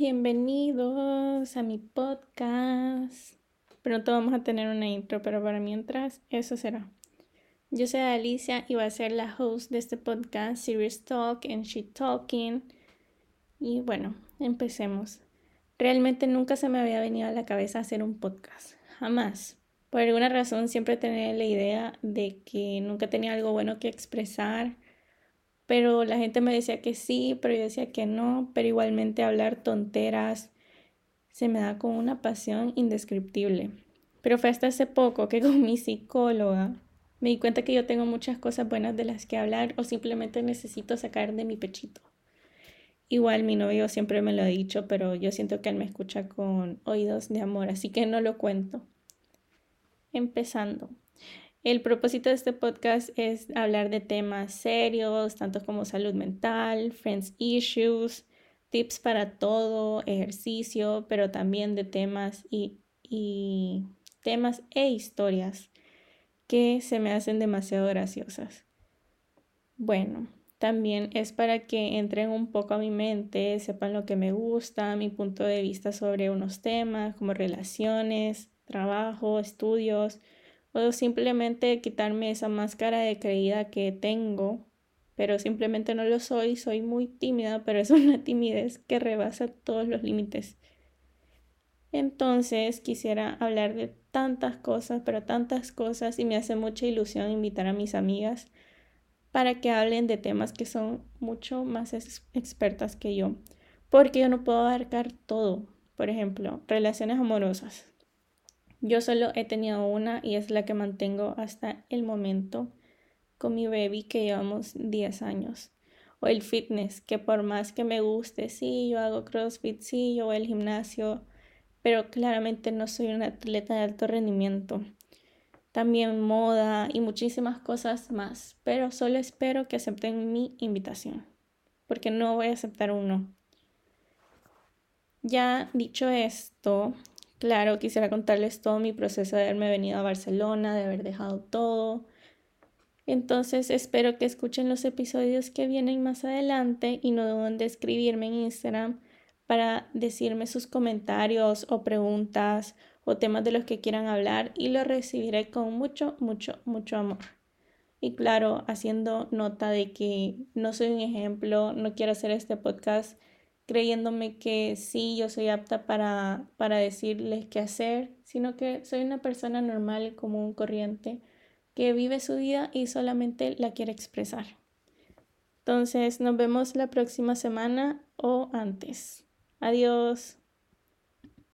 Bienvenidos a mi podcast. Pronto vamos a tener una intro, pero para mientras, eso será. Yo soy Alicia y voy a ser la host de este podcast, Serious Talk and Shit Talking. Y bueno, empecemos. Realmente nunca se me había venido a la cabeza hacer un podcast. Jamás. Por alguna razón siempre tenía la idea de que nunca tenía algo bueno que expresar pero la gente me decía que sí, pero yo decía que no, pero igualmente hablar tonteras se me da con una pasión indescriptible. Pero fue hasta hace poco que con mi psicóloga me di cuenta que yo tengo muchas cosas buenas de las que hablar o simplemente necesito sacar de mi pechito. Igual mi novio siempre me lo ha dicho, pero yo siento que él me escucha con oídos de amor, así que no lo cuento. Empezando. El propósito de este podcast es hablar de temas serios, tanto como salud mental, friends issues, tips para todo, ejercicio, pero también de temas y, y temas e historias que se me hacen demasiado graciosas. Bueno, también es para que entren un poco a mi mente, sepan lo que me gusta, mi punto de vista sobre unos temas como relaciones, trabajo, estudios, o simplemente quitarme esa máscara de creída que tengo, pero simplemente no lo soy, soy muy tímida, pero es una timidez que rebasa todos los límites. Entonces quisiera hablar de tantas cosas, pero tantas cosas, y me hace mucha ilusión invitar a mis amigas para que hablen de temas que son mucho más expertas que yo, porque yo no puedo abarcar todo. Por ejemplo, relaciones amorosas. Yo solo he tenido una y es la que mantengo hasta el momento con mi baby que llevamos 10 años. O el fitness, que por más que me guste, sí, yo hago CrossFit, sí, yo voy al gimnasio, pero claramente no soy una atleta de alto rendimiento. También moda y muchísimas cosas más, pero solo espero que acepten mi invitación, porque no voy a aceptar uno. Ya dicho esto, Claro, quisiera contarles todo mi proceso de haberme venido a Barcelona, de haber dejado todo. Entonces espero que escuchen los episodios que vienen más adelante y no duden de escribirme en Instagram para decirme sus comentarios o preguntas o temas de los que quieran hablar y lo recibiré con mucho, mucho, mucho amor. Y claro, haciendo nota de que no soy un ejemplo, no quiero hacer este podcast creyéndome que sí, yo soy apta para, para decirles qué hacer, sino que soy una persona normal, común, corriente, que vive su vida y solamente la quiere expresar. Entonces, nos vemos la próxima semana o antes. Adiós.